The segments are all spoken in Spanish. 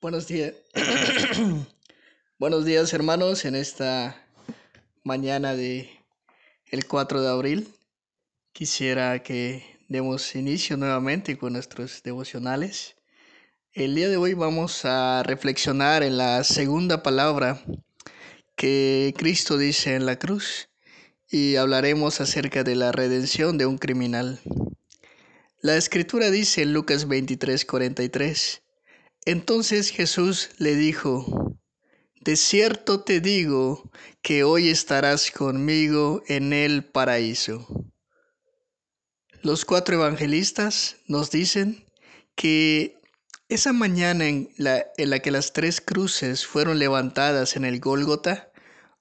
Buenos días. Buenos días, hermanos, en esta mañana de el 4 de abril. Quisiera que demos inicio nuevamente con nuestros devocionales. El día de hoy vamos a reflexionar en la segunda palabra que Cristo dice en la cruz y hablaremos acerca de la redención de un criminal. La escritura dice en Lucas 23, 43, entonces Jesús le dijo, de cierto te digo que hoy estarás conmigo en el paraíso. Los cuatro evangelistas nos dicen que esa mañana en la, en la que las tres cruces fueron levantadas en el Gólgota,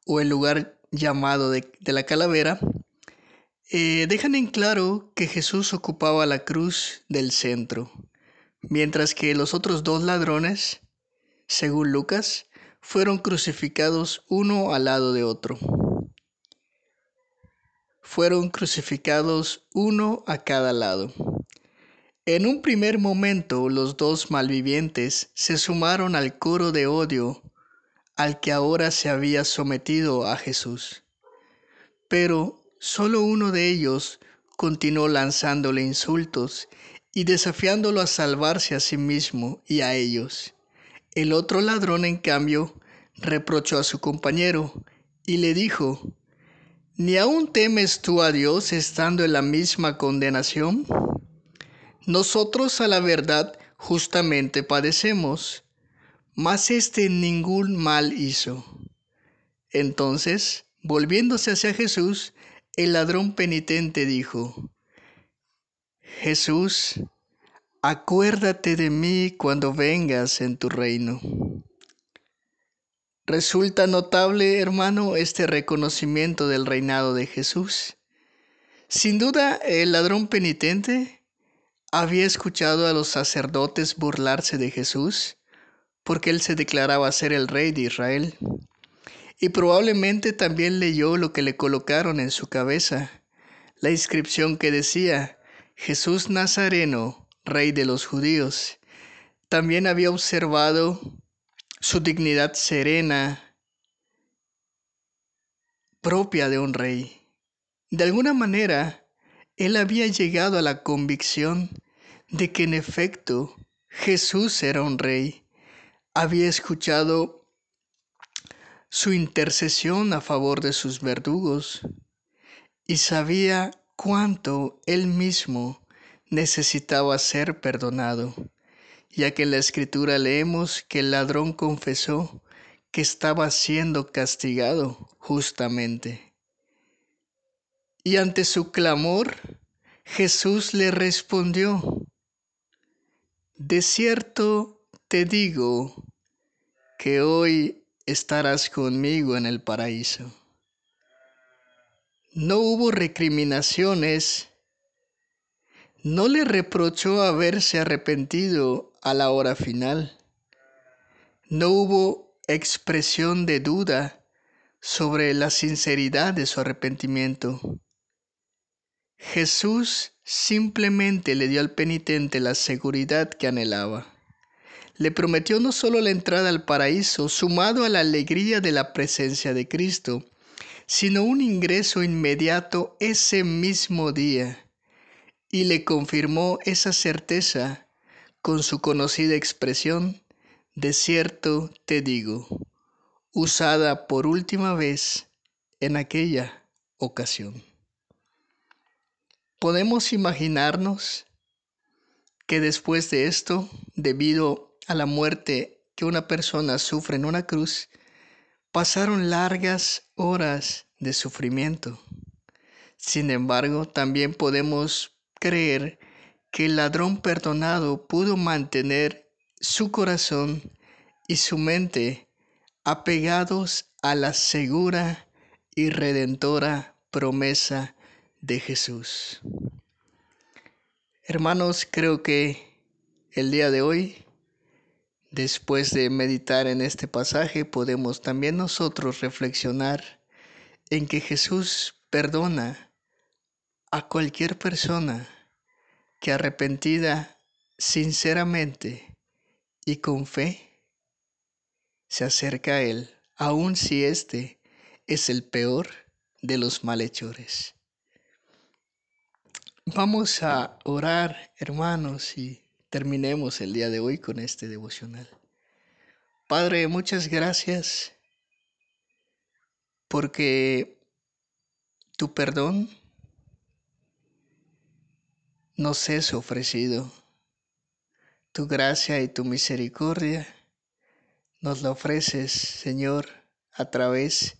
o el lugar llamado de, la calavera, eh, dejan en claro que Jesús ocupaba la cruz del centro, mientras que los otros dos ladrones, según Lucas, fueron crucificados uno al lado de otro. Fueron crucificados uno a cada lado. En un primer momento los dos malvivientes se sumaron al coro de odio al que ahora se había sometido a Jesús. Pero solo uno de ellos continuó lanzándole insultos y desafiándolo a salvarse a sí mismo y a ellos. El otro ladrón, en cambio, reprochó a su compañero y le dijo, ¿Ni aún temes tú a Dios estando en la misma condenación? Nosotros a la verdad justamente padecemos mas éste ningún mal hizo. Entonces, volviéndose hacia Jesús, el ladrón penitente dijo, Jesús, acuérdate de mí cuando vengas en tu reino. Resulta notable, hermano, este reconocimiento del reinado de Jesús. Sin duda, el ladrón penitente había escuchado a los sacerdotes burlarse de Jesús porque él se declaraba ser el rey de Israel. Y probablemente también leyó lo que le colocaron en su cabeza, la inscripción que decía, Jesús Nazareno, rey de los judíos. También había observado su dignidad serena, propia de un rey. De alguna manera, él había llegado a la convicción de que en efecto Jesús era un rey había escuchado su intercesión a favor de sus verdugos y sabía cuánto él mismo necesitaba ser perdonado, ya que en la escritura leemos que el ladrón confesó que estaba siendo castigado justamente. Y ante su clamor, Jesús le respondió, De cierto te digo que hoy estarás conmigo en el paraíso. No hubo recriminaciones, no le reprochó haberse arrepentido a la hora final, no hubo expresión de duda sobre la sinceridad de su arrepentimiento. Jesús simplemente le dio al penitente la seguridad que anhelaba le prometió no solo la entrada al paraíso, sumado a la alegría de la presencia de Cristo, sino un ingreso inmediato ese mismo día, y le confirmó esa certeza con su conocida expresión, de cierto te digo, usada por última vez en aquella ocasión. Podemos imaginarnos que después de esto, debido a la muerte que una persona sufre en una cruz, pasaron largas horas de sufrimiento. Sin embargo, también podemos creer que el ladrón perdonado pudo mantener su corazón y su mente apegados a la segura y redentora promesa de Jesús. Hermanos, creo que el día de hoy Después de meditar en este pasaje, podemos también nosotros reflexionar en que Jesús perdona a cualquier persona que arrepentida sinceramente y con fe se acerca a Él, aun si éste es el peor de los malhechores. Vamos a orar, hermanos, y terminemos el día de hoy con este devocional. Padre, muchas gracias porque tu perdón nos es ofrecido. Tu gracia y tu misericordia nos la ofreces, Señor, a través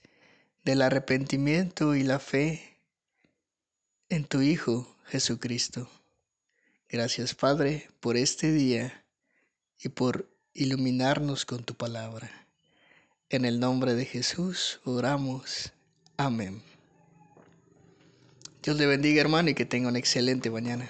del arrepentimiento y la fe en tu Hijo Jesucristo. Gracias, Padre, por este día y por iluminarnos con tu palabra. En el nombre de Jesús oramos. Amén. Dios le bendiga, hermano, y que tenga una excelente mañana.